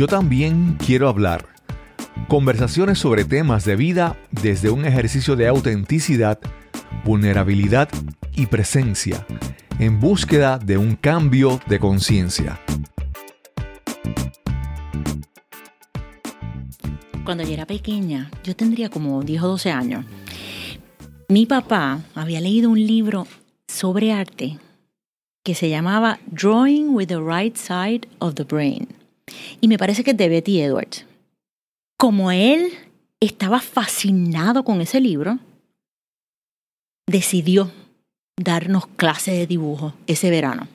Yo también quiero hablar. Conversaciones sobre temas de vida desde un ejercicio de autenticidad, vulnerabilidad y presencia, en búsqueda de un cambio de conciencia. Cuando yo era pequeña, yo tendría como 10 o 12 años, mi papá había leído un libro sobre arte que se llamaba Drawing with the Right Side of the Brain. Y me parece que es de Betty Edwards. Como él estaba fascinado con ese libro, decidió darnos clase de dibujo ese verano.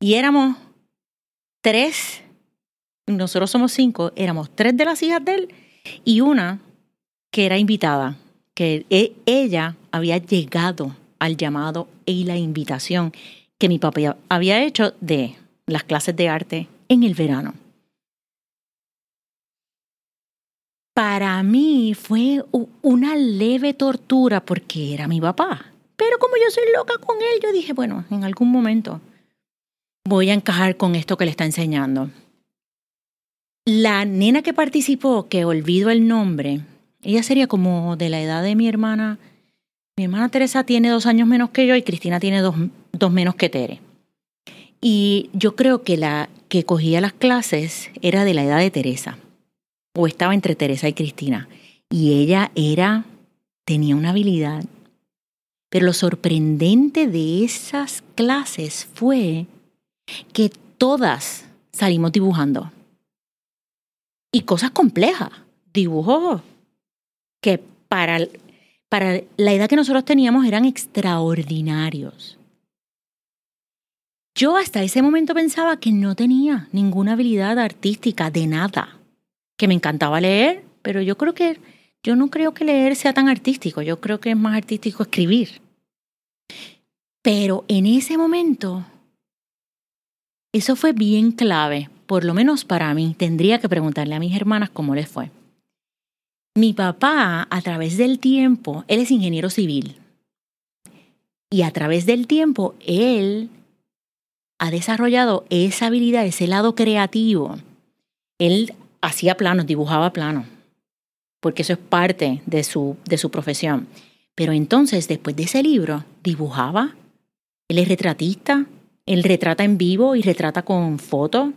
Y éramos tres, nosotros somos cinco, éramos tres de las hijas de él y una que era invitada, que e, ella había llegado al llamado y la invitación que mi papá había hecho de las clases de arte en el verano. Para mí fue una leve tortura porque era mi papá. Pero como yo soy loca con él, yo dije, bueno, en algún momento voy a encajar con esto que le está enseñando. La nena que participó, que olvido el nombre, ella sería como de la edad de mi hermana. Mi hermana Teresa tiene dos años menos que yo y Cristina tiene dos, dos menos que Tere. Y yo creo que la que cogía las clases era de la edad de Teresa, o estaba entre Teresa y Cristina. Y ella era, tenía una habilidad. Pero lo sorprendente de esas clases fue que todas salimos dibujando. Y cosas complejas. Dibujos que para, para la edad que nosotros teníamos eran extraordinarios. Yo hasta ese momento pensaba que no tenía ninguna habilidad artística de nada, que me encantaba leer, pero yo creo que yo no creo que leer sea tan artístico, yo creo que es más artístico escribir. Pero en ese momento, eso fue bien clave, por lo menos para mí. Tendría que preguntarle a mis hermanas cómo les fue. Mi papá, a través del tiempo, él es ingeniero civil. Y a través del tiempo, él ha desarrollado esa habilidad, ese lado creativo. Él hacía planos, dibujaba planos, porque eso es parte de su, de su profesión. Pero entonces, después de ese libro, dibujaba. Él es retratista, él retrata en vivo y retrata con fotos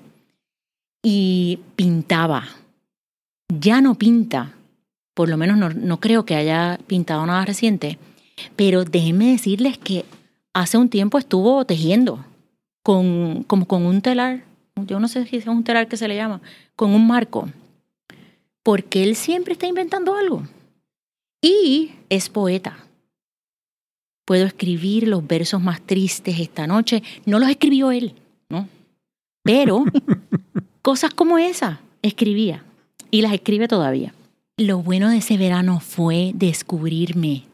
y pintaba. Ya no pinta, por lo menos no, no creo que haya pintado nada reciente, pero déjenme decirles que hace un tiempo estuvo tejiendo con, como con un telar, yo no sé si es un telar que se le llama, con un marco, porque él siempre está inventando algo. Y es poeta. Puedo escribir los versos más tristes esta noche. No los escribió él, ¿no? Pero cosas como esa escribía y las escribe todavía. Lo bueno de ese verano fue descubrirme.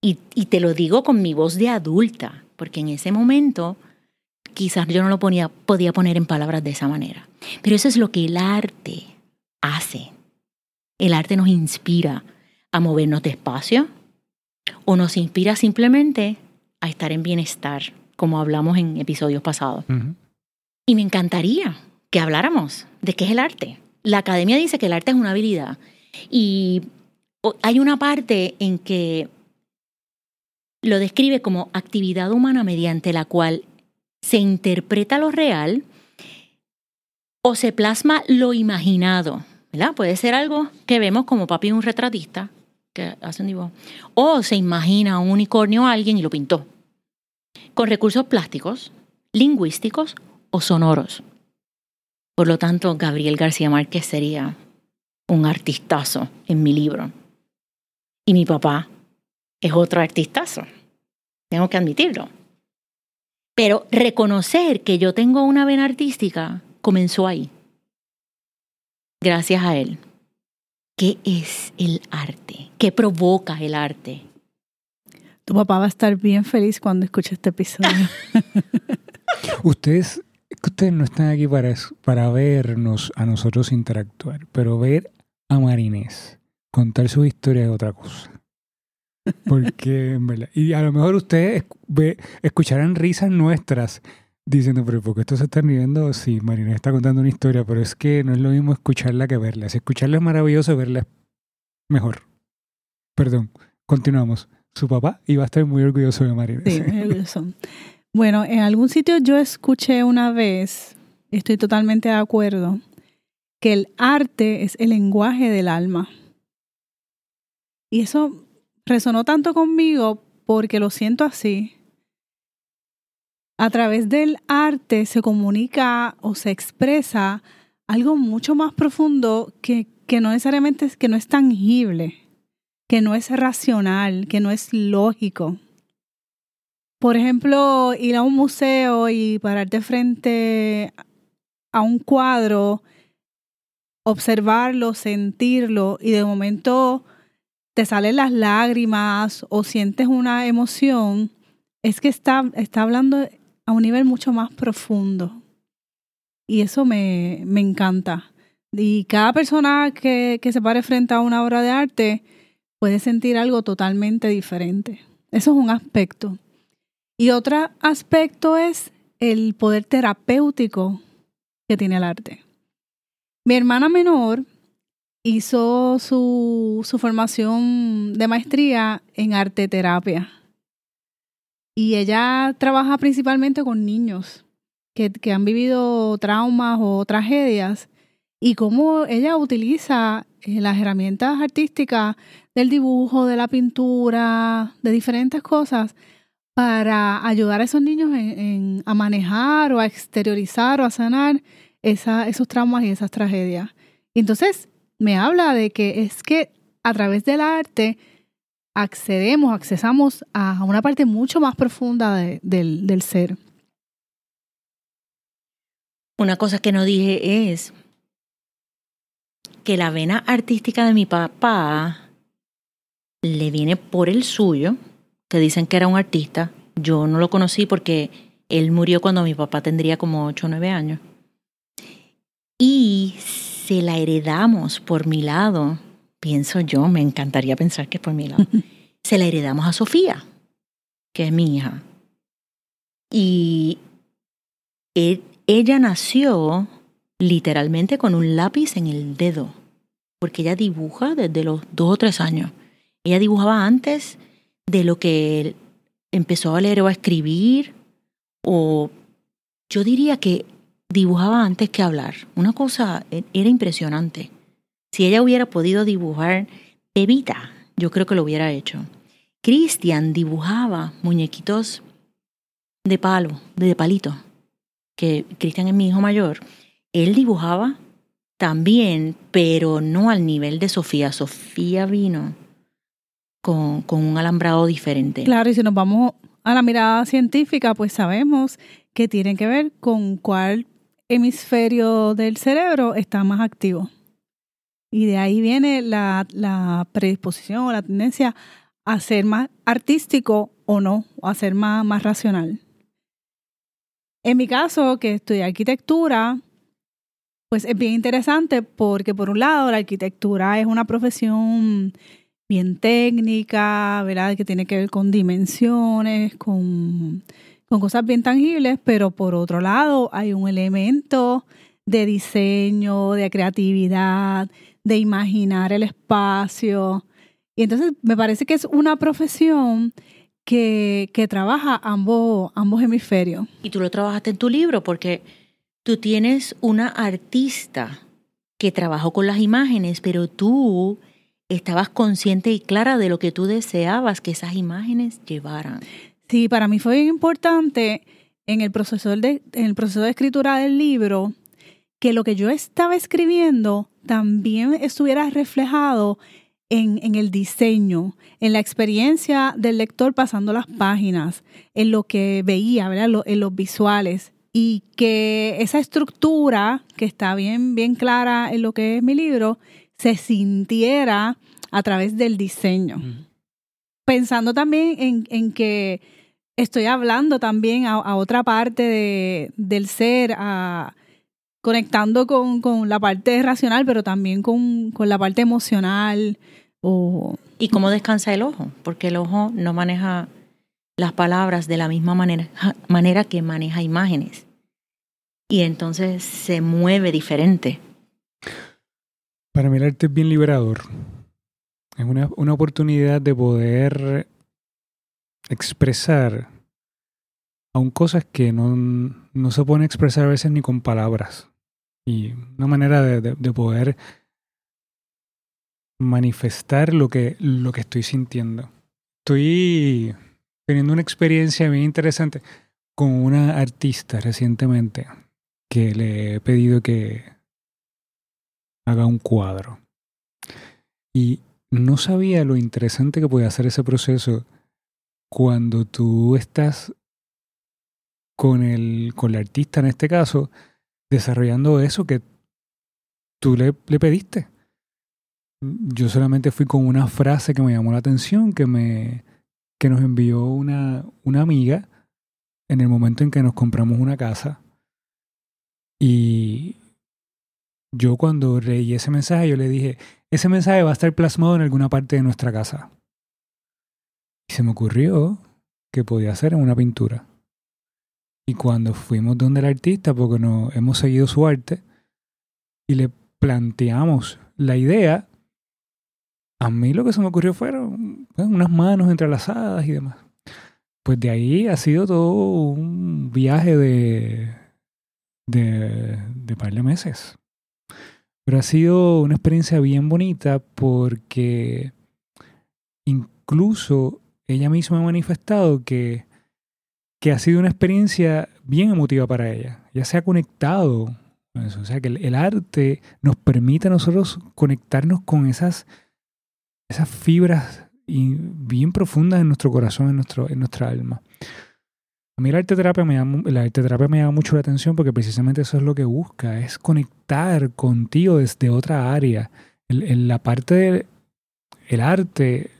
Y, y te lo digo con mi voz de adulta, porque en ese momento quizás yo no lo ponía, podía poner en palabras de esa manera. Pero eso es lo que el arte hace. El arte nos inspira a movernos despacio o nos inspira simplemente a estar en bienestar, como hablamos en episodios pasados. Y me encantaría que habláramos de qué es el arte. La academia dice que el arte es una habilidad y hay una parte en que lo describe como actividad humana mediante la cual se interpreta lo real o se plasma lo imaginado. ¿verdad? Puede ser algo que vemos como papi un retratista que hace un dibujo. O se imagina un unicornio a alguien y lo pintó. Con recursos plásticos, lingüísticos o sonoros. Por lo tanto, Gabriel García Márquez sería un artistazo en mi libro. Y mi papá es otro artistazo. Tengo que admitirlo. Pero reconocer que yo tengo una vena artística comenzó ahí. Gracias a él. ¿Qué es el arte? ¿Qué provoca el arte? Tu papá va a estar bien feliz cuando escuche este episodio. ustedes, ustedes no están aquí para, para vernos a nosotros interactuar, pero ver a Marinés contar su historia es otra cosa. Porque, en verdad, y a lo mejor ustedes escucharán risas nuestras, diciendo, pero ¿por qué esto se está riendo? Sí, Marina está contando una historia, pero es que no es lo mismo escucharla que verla. Si escucharla es maravilloso, verla es mejor. Perdón, continuamos. Su papá iba a estar muy orgulloso de Marina. Sí, muy orgulloso. Bueno, en algún sitio yo escuché una vez, estoy totalmente de acuerdo, que el arte es el lenguaje del alma. Y eso resonó tanto conmigo porque lo siento así. A través del arte se comunica o se expresa algo mucho más profundo que, que no necesariamente es, que no es tangible, que no es racional, que no es lógico. Por ejemplo, ir a un museo y pararte frente a un cuadro, observarlo, sentirlo y de momento te salen las lágrimas o sientes una emoción, es que está, está hablando a un nivel mucho más profundo. Y eso me, me encanta. Y cada persona que, que se pare frente a una obra de arte puede sentir algo totalmente diferente. Eso es un aspecto. Y otro aspecto es el poder terapéutico que tiene el arte. Mi hermana menor hizo su, su formación de maestría en arte terapia. Y ella trabaja principalmente con niños que, que han vivido traumas o tragedias y cómo ella utiliza eh, las herramientas artísticas del dibujo, de la pintura, de diferentes cosas para ayudar a esos niños en, a manejar o a exteriorizar o a sanar esos traumas y esas tragedias. Entonces me habla de que es que a través del arte accedemos, accesamos a una parte mucho más profunda del, del ser. Una cosa que no dije es que la vena artística de mi papá le viene por el suyo, que dicen que era un artista. Yo no lo conocí porque él murió cuando mi papá tendría como 8 o 9 años. Y se la heredamos por mi lado, pienso yo, me encantaría pensar que es por mi lado, se la heredamos a Sofía, que es mi hija. Y e, ella nació literalmente con un lápiz en el dedo, porque ella dibuja desde los dos o tres años. Ella dibujaba antes de lo que empezó a leer o a escribir, o yo diría que dibujaba antes que hablar. Una cosa e, era impresionante. Si ella hubiera podido dibujar Evita, yo creo que lo hubiera hecho. Cristian dibujaba muñequitos de palo, de palito, que Cristian es mi hijo mayor. Él dibujaba también, pero no al nivel de Sofía. Sofía vino con, con un alambrado diferente. Claro, y si nos vamos a la mirada científica, pues sabemos que tiene que ver con cuál hemisferio del cerebro está más activo. Y de ahí viene la, predisposición o la tendencia a ser más artístico o no, o a ser más, más racional. En mi caso, que estudié arquitectura, pues es bien interesante porque por un lado la arquitectura es una profesión bien técnica, ¿verdad? Que tiene que ver con dimensiones, con con cosas bien tangibles, pero por otro lado hay un elemento de diseño, de creatividad, de imaginar el espacio. Y entonces me parece que es una profesión que, que trabaja ambos, ambos hemisferios. Y tú lo trabajaste en tu libro porque tú tienes una artista que trabajó con las imágenes, pero tú estabas consciente y clara de lo que tú deseabas que esas imágenes llevaran. Sí, para mí fue importante en el proceso de, en el proceso de escritura del libro que lo que yo estaba escribiendo también estuviera reflejado en, en, el diseño, en la experiencia del lector pasando las páginas, en lo que veía, ¿verdad? en los visuales. Y que esa estructura, que está bien, bien clara en lo que es mi libro, se sintiera a través del diseño. Pensando también en, en que estoy hablando también a, otra parte de, del ser, a, conectando con, con, la parte racional, pero también con, con la parte emocional. O... ¿Y cómo descansa el ojo? Porque el ojo no maneja las palabras de la misma manera, manera que maneja imágenes. Y entonces se mueve diferente. Para mí el arte es bien liberador. Es una, una oportunidad de poder expresar aún cosas que no, no se pueden expresar a veces ni con palabras. Y una manera de, de, de poder manifestar lo que, lo que estoy sintiendo. Estoy teniendo una experiencia bien interesante con una artista recientemente que le he pedido que haga un cuadro. Y no sabía lo interesante que puede hacer ese proceso cuando tú estás con el, con artista en este caso, desarrollando eso que tú le, le pediste. Yo solamente fui con una frase que me llamó la atención, que me que nos envió una, una amiga en el momento en que nos compramos una casa. Y yo cuando leí ese mensaje, yo le dije, ese mensaje va a estar plasmado en alguna parte de nuestra casa. Se me ocurrió que podía ser en una pintura. Y cuando fuimos donde el artista, porque no hemos seguido su arte, y le planteamos la idea, a mí lo que se me ocurrió fueron pues, unas manos entrelazadas y demás. Pues de ahí ha sido todo un viaje de, de, de par de meses. Pero ha sido una experiencia bien bonita porque incluso ella misma ha manifestado que, que ha sido una experiencia bien emotiva para ella. Ya se ha conectado. O sea, que el, arte nos permite a nosotros conectarnos con esas, esas fibras bien profundas en nuestro corazón, en, nuestro, en nuestra alma. A mí la arte terapia me llama, la arte terapia me llama mucho la atención porque precisamente eso es lo que busca, es conectar contigo desde otra área. En la parte del el arte,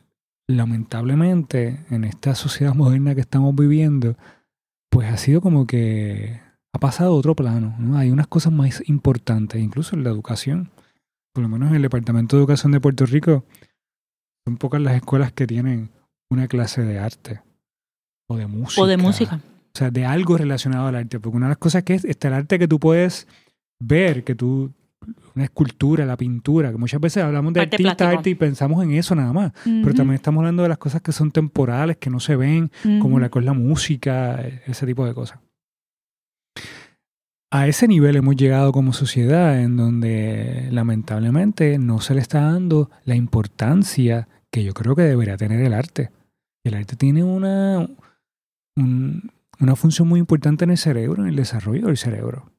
lamentablemente, en esta sociedad moderna que estamos viviendo, pues ha sido como que ha pasado a otro plano. ¿no? Hay unas cosas más importantes, incluso en la educación. Por lo menos en el Departamento de Educación de Puerto Rico, son pocas las escuelas que tienen una clase de arte o de música. O de música. O sea, de algo relacionado al arte. Porque una de las cosas que es, está el arte que tú puedes ver, que tú, una escultura, la pintura, que muchas veces hablamos de Arte artista, plástico. arte y pensamos en eso nada más. Pero también estamos hablando de las cosas que son temporales, que no se ven, como la, la música, ese tipo de cosas. A ese nivel hemos llegado como sociedad en donde lamentablemente no se le está dando la importancia que yo creo que debería tener el arte. El arte tiene una, un- una función muy importante en el cerebro, en el desarrollo del cerebro.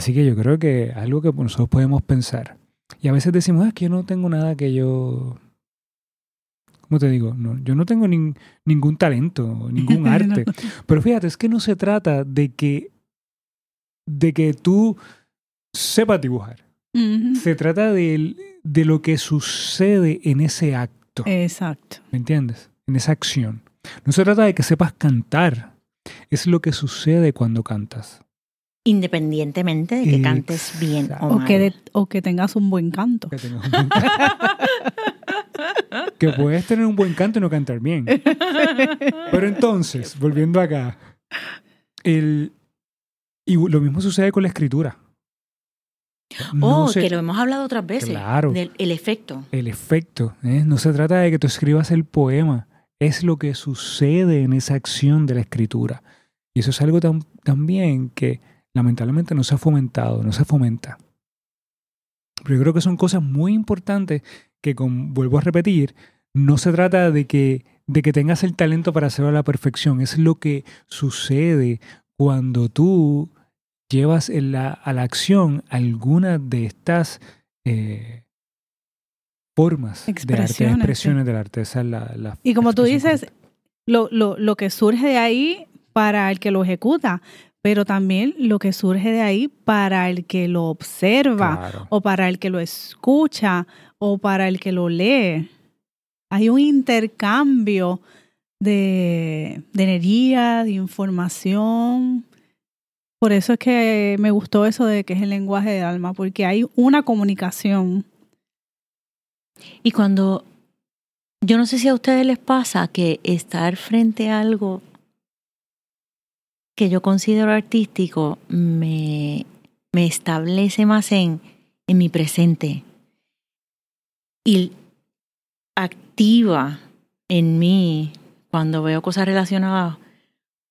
Así que yo creo que algo que nosotros podemos pensar. Y a veces decimos, "Ah, es que yo no tengo nada que yo... ¿Cómo te digo? No, yo no tengo nin- ningún talento, ningún arte. Pero fíjate, es que no se trata de que, de que tú sepas dibujar. Se trata de, de lo que sucede en ese acto. Exacto. ¿Me entiendes? En esa acción. No se trata de que sepas cantar. Es lo que sucede cuando cantas. Independientemente de que cantes bien o mal. Que, de- o que tengas un buen canto. Que, tengas un buen canto. que puedes tener un buen canto y no cantar bien. Pero entonces, volviendo acá, el, y lo mismo sucede con la escritura. No oh, se- que lo hemos hablado otras veces. Claro. Del el efecto. el efecto. ¿eh? No se trata de que tú escribas el poema, es lo que sucede en esa acción de la escritura. Y eso es algo tam- también que lamentablemente no se ha fomentado, no se fomenta. Pero yo creo que son cosas muy importantes que, con, vuelvo a repetir, no se trata de que, de que tengas el talento para hacerlo a la perfección, es lo que sucede cuando tú llevas en la- a la acción alguna de estas eh, formas de arte, Expresiones, del arte. Esa es la, la Y como tú dices, lo, lo, lo que surge de ahí para el que lo ejecuta, pero también lo que surge de ahí para el que lo observa Claro. o para el que lo escucha o para el que lo lee. Hay un intercambio de, de energía, de información. Por eso es que me gustó eso de que es el lenguaje del alma, porque hay una comunicación. Y cuando yo no sé si a ustedes les pasa que estar frente a algo que yo considero artístico me, me establece más en, en mi presente y activa en mí cuando veo cosas relacionadas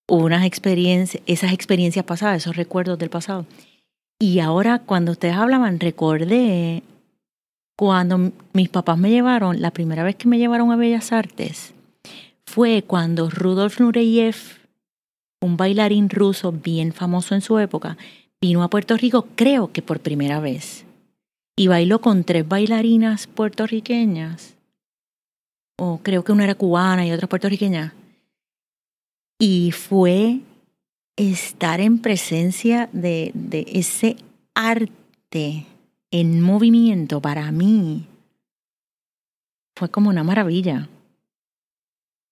unas experiencias, esas experiencias pasadas, esos recuerdos del pasado. Y ahora cuando ustedes hablaban, recordé cuando mis papás me llevaron, la primera vez que me llevaron a Bellas Artes, fue cuando Rudolf Nureyev, un bailarín ruso bien famoso en su época, vino a Puerto Rico, creo que por primera vez, y bailó con tres bailarinas puertorriqueñas, o creo que una era cubana y otra puertorriqueña, y fue estar en presencia de, de ese arte en movimiento para mí fue como una maravilla.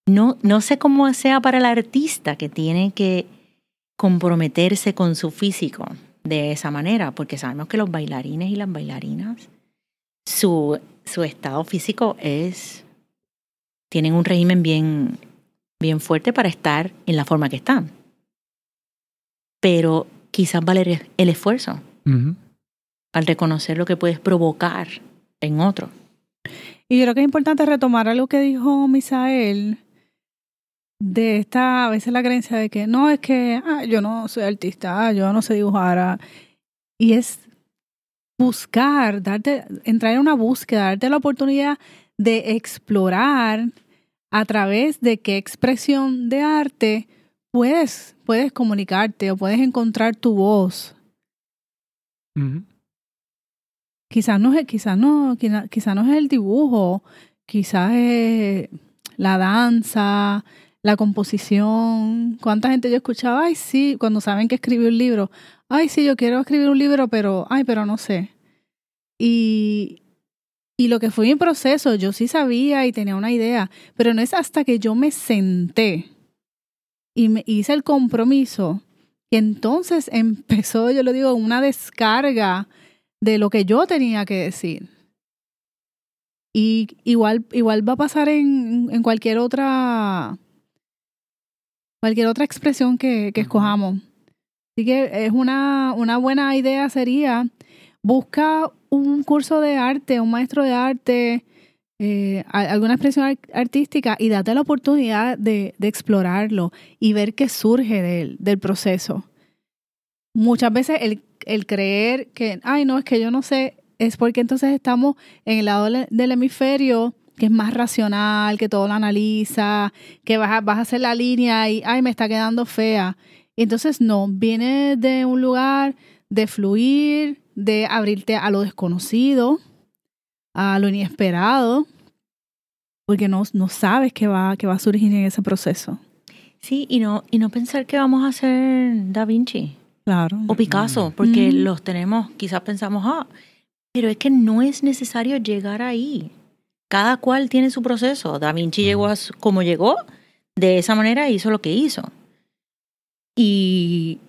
No, no sé cómo sea para el artista que tiene que comprometerse con su físico de esa manera, porque sabemos que los bailarines y las bailarinas, su, su estado físico es, tienen un régimen bien, bien fuerte para estar en la forma que están. Pero quizás vale el esfuerzo al reconocer lo que puedes provocar en otro. Y yo creo que es importante retomar algo que dijo Misael de esta, a veces la creencia de que no, es que ah, yo no soy artista, ah, yo no sé dibujar. Ah". Y es buscar, darte, entrar en una búsqueda, darte la oportunidad de explorar a través de qué expresión de arte puedes, puedes comunicarte o puedes encontrar tu voz. Quizás no, quizás no, quizás no es el dibujo, quizás es la danza, la composición. ¿Cuánta gente yo escuchaba? Ay, sí, cuando saben que escribí un libro. Ay, sí, yo quiero escribir un libro, pero, ay, pero no sé. Y, y lo que fue mi proceso, yo sí sabía y tenía una idea, pero no es hasta que yo me senté y me hice el compromiso que entonces empezó, yo lo digo, una descarga de lo que yo tenía que decir. Y igual, igual va a pasar en, en cualquier otra cualquier otra expresión que, que escojamos. Así que es una, una buena idea sería busca un curso de arte, un maestro de arte, eh, alguna expresión artística y date la oportunidad de, de explorarlo y ver qué surge del, del proceso. Muchas veces el, el, creer que, ay, no, es que yo no sé, es porque entonces estamos en el lado del hemisferio que es más racional, que todo lo analiza, que vas a, vas a hacer la línea y, ay, me está quedando fea. Entonces no, viene de un lugar de fluir, de abrirte a lo desconocido, a lo inesperado, porque no, no sabes qué va, qué va a surgir en ese proceso. Sí, y no, y no pensar que vamos a ser Da Vinci. Claro. O Picasso, porque los tenemos, quizás pensamos, ah, pero es que no es necesario llegar ahí cada cual tiene su proceso. Da Vinci llegó a como llegó, de esa manera hizo lo que hizo. Y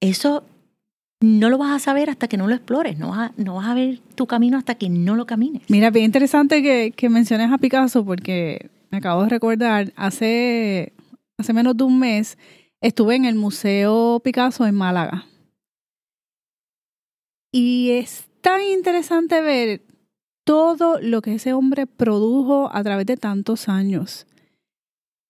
eso no lo vas a saber hasta que no lo explores, no vas a, no vas a ver tu camino hasta que no lo camines. Mira, bien interesante que, que menciones a Picasso porque me acabo de recordar, hace, hace menos de un mes estuve en el Museo Picasso en Málaga. Y es tan interesante ver todo lo que ese hombre produjo a través de tantos años.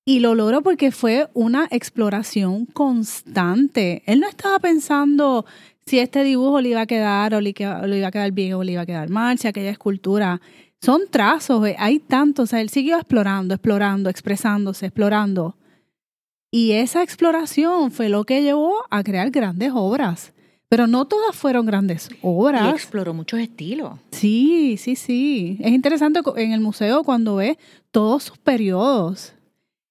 Y lo logró porque fue una exploración constante. Él no estaba pensando si este dibujo le iba a quedar o le, iba a quedar bien o le iba a quedar mal, si aquella escultura. Son trazos, eh, hay tantos. O sea, él siguió explorando, explorando, expresándose, explorando. Y esa exploración fue lo que llevó a crear grandes obras. Pero no todas fueron grandes obras. Y exploró muchos estilos. Sí, sí, sí. Es interesante en el museo cuando ves todos sus periodos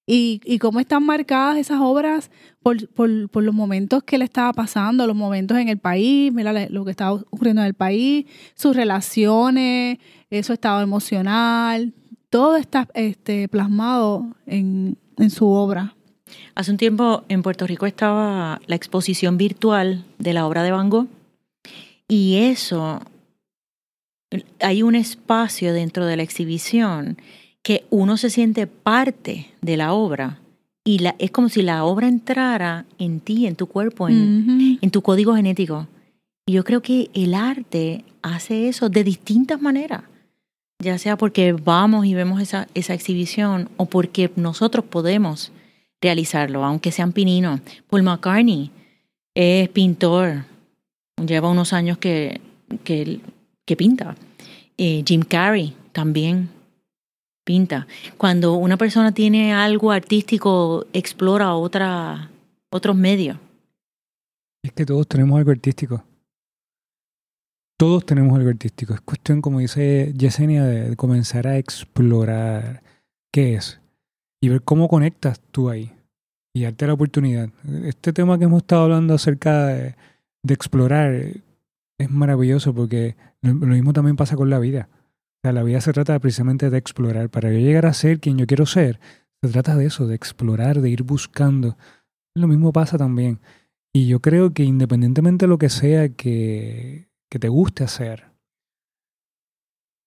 y, y cómo están marcadas esas obras por, por, por, los momentos que le estaba pasando, los momentos en el país, mira lo que estaba ocurriendo en el país, sus relaciones, su estado emocional, todo está este, plasmado en, en su obra. Hace un tiempo en Puerto Rico estaba la exposición virtual de la obra de Van Gogh y eso, hay un espacio dentro de la exhibición que uno se siente parte de la obra y la, es como si la obra entrara en ti, en tu cuerpo, en, Ujú. en tu código genético. Y yo creo que el arte hace eso de distintas maneras, ya sea porque vamos y vemos esa, esa exhibición o porque nosotros podemos realizarlo, aunque sean pininos. Paul McCartney es pintor, lleva unos años que, que, pinta. Eh, Jim Carrey también pinta. Cuando una persona tiene algo artístico, explora otra, otros medios. Es que todos tenemos algo artístico. Todos tenemos algo artístico. Es cuestión, como dice Yesenia, de comenzar a explorar qué es y ver cómo conectas tú ahí y darte la oportunidad. Este tema que hemos estado hablando acerca de, explorar es maravilloso porque lo, mismo también pasa con la vida. La vida se trata precisamente de explorar. Para yo llegar a ser quien yo quiero ser, se trata de eso, de explorar, de ir buscando. Lo mismo pasa también. Y yo creo que independientemente de lo que sea que, que te guste hacer,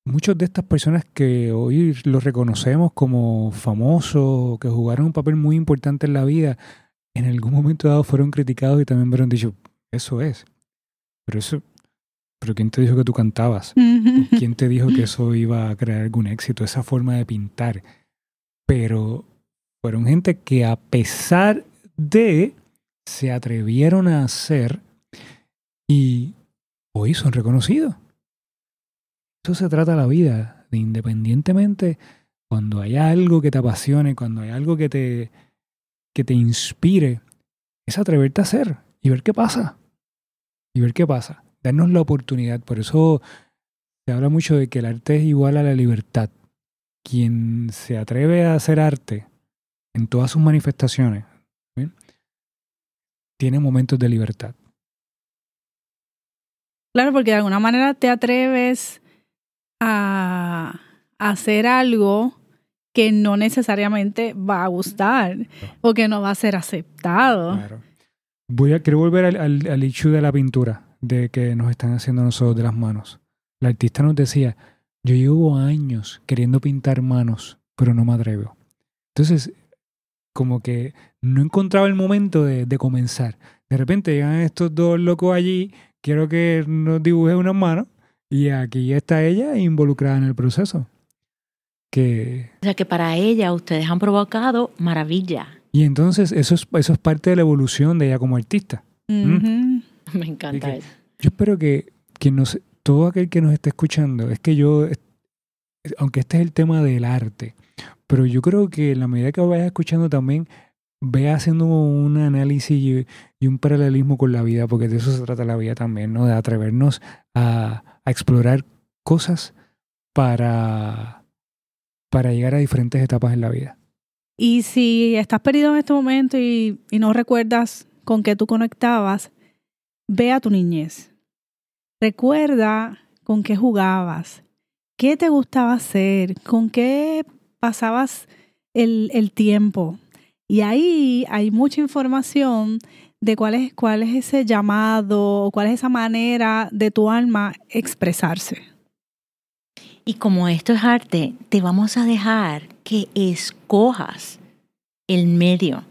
muchas de estas personas que hoy los reconocemos como famosos, que jugaron un papel muy importante en la vida, en algún momento dado fueron criticados y también me han dicho, eso es. Pero eso, pero ¿quién te dijo que tú cantabas? Ujú. ¿O ¿Quién te dijo que eso iba a crear algún éxito? Esa forma de pintar. Pero fueron gente que a pesar de se atrevieron a hacer y hoy son reconocidos. Eso se trata la vida, de independientemente cuando hay algo que te apasione, cuando hay algo que te, que te inspire, es atreverte a hacer y ver qué pasa. Y ver qué pasa. Darnos la oportunidad. Por eso se habla mucho de que el arte es igual a la libertad. Quien se atreve a hacer arte en todas sus manifestaciones, tiene momentos de libertad. Claro, porque de alguna manera te atreves a hacer algo que no necesariamente va a gustar o que no va a ser aceptado. Claro. Voy a, quiero volver al, al, al issue de la pintura, de que nos están haciendo nosotros de las manos. La artista nos decía, yo llevo años queriendo pintar manos, pero no me atrevo. Entonces, como que no encontraba el momento de, de comenzar. De repente llegan estos dos locos allí, quiero que nos dibuje unas manos, y aquí está ella involucrada en el proceso. Que O sea que para ella ustedes han provocado maravilla. Y entonces eso es, eso es parte de la evolución de ella como artista. Me encanta eso. Yo espero que, que nos, todo aquel que nos esté escuchando, es que yo, aunque este es el tema del arte, pero yo creo que en la medida que vayas escuchando también, ve haciendo un análisis y, y un paralelismo con la vida, porque de eso se trata la vida también, ¿no? De atrevernos a, a explorar cosas para, para llegar a diferentes etapas en la vida. Y si estás perdido en este momento y, y no recuerdas con qué tú conectabas, ve a tu niñez. Recuerda con qué jugabas, qué te gustaba hacer, con qué pasabas el, el tiempo. Y ahí hay mucha información de cuál es, cuál es ese llamado, o cuál es esa manera de tu alma expresarse. Y como esto es arte, te vamos a dejar que escojas el medio.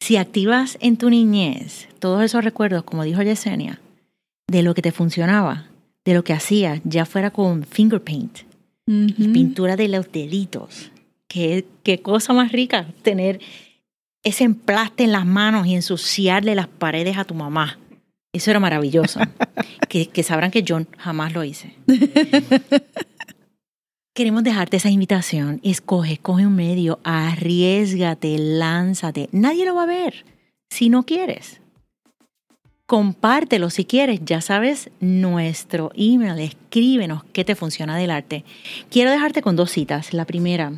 Si activas en tu niñez todos esos recuerdos, como dijo Yesenia, de lo que te funcionaba, de lo que hacías, ya fuera con finger paint, pintura de los deditos. Qué, qué cosa más rica tener ese emplaste en las manos y ensuciarle las paredes a tu mamá. Eso era maravilloso. que, que sabrán que yo jamás lo hice. Queremos dejarte esa invitación. Escoge, escoge un medio, arriesgate, lánzate. Nadie lo va a ver si no quieres. Compártelo si quieres. Ya sabes, nuestro email, escríbenos qué te funciona del arte. Quiero dejarte con dos citas. La primera,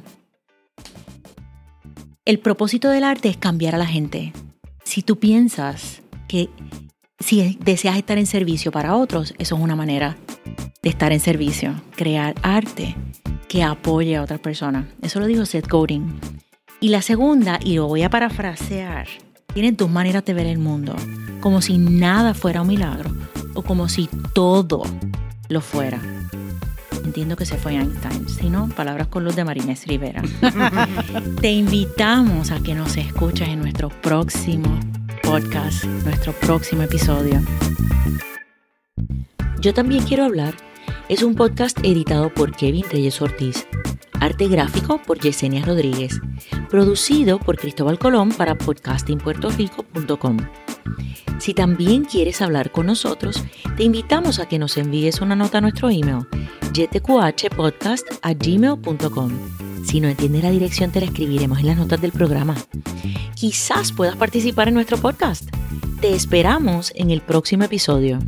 el propósito del arte es cambiar a la gente. Si tú piensas que si deseas estar en servicio para otros, eso es una manera de estar en servicio, crear arte que apoye a otras personas. Eso lo dijo Seth Godin. Y la segunda, y lo voy a parafrasear, tienes dos maneras de ver el mundo, como si nada fuera un milagro o como si todo lo fuera. Entiendo que se fue Einstein, si no, palabras con luz de Marinés Rivera. Te invitamos a que nos escuches en nuestro próximo podcast, nuestro próximo episodio. Yo también quiero hablar es un podcast editado por Kevin Reyes Ortiz, arte gráfico por Yesenia Rodríguez, producido por Cristóbal Colón para podcastingpuertorico.com. Si también quieres hablar con nosotros, te invitamos a que nos envíes una nota a nuestro email, gmail.com. Si no entiendes la dirección, te la escribiremos en las notas del programa. Quizás puedas participar en nuestro podcast. Te esperamos en el próximo episodio.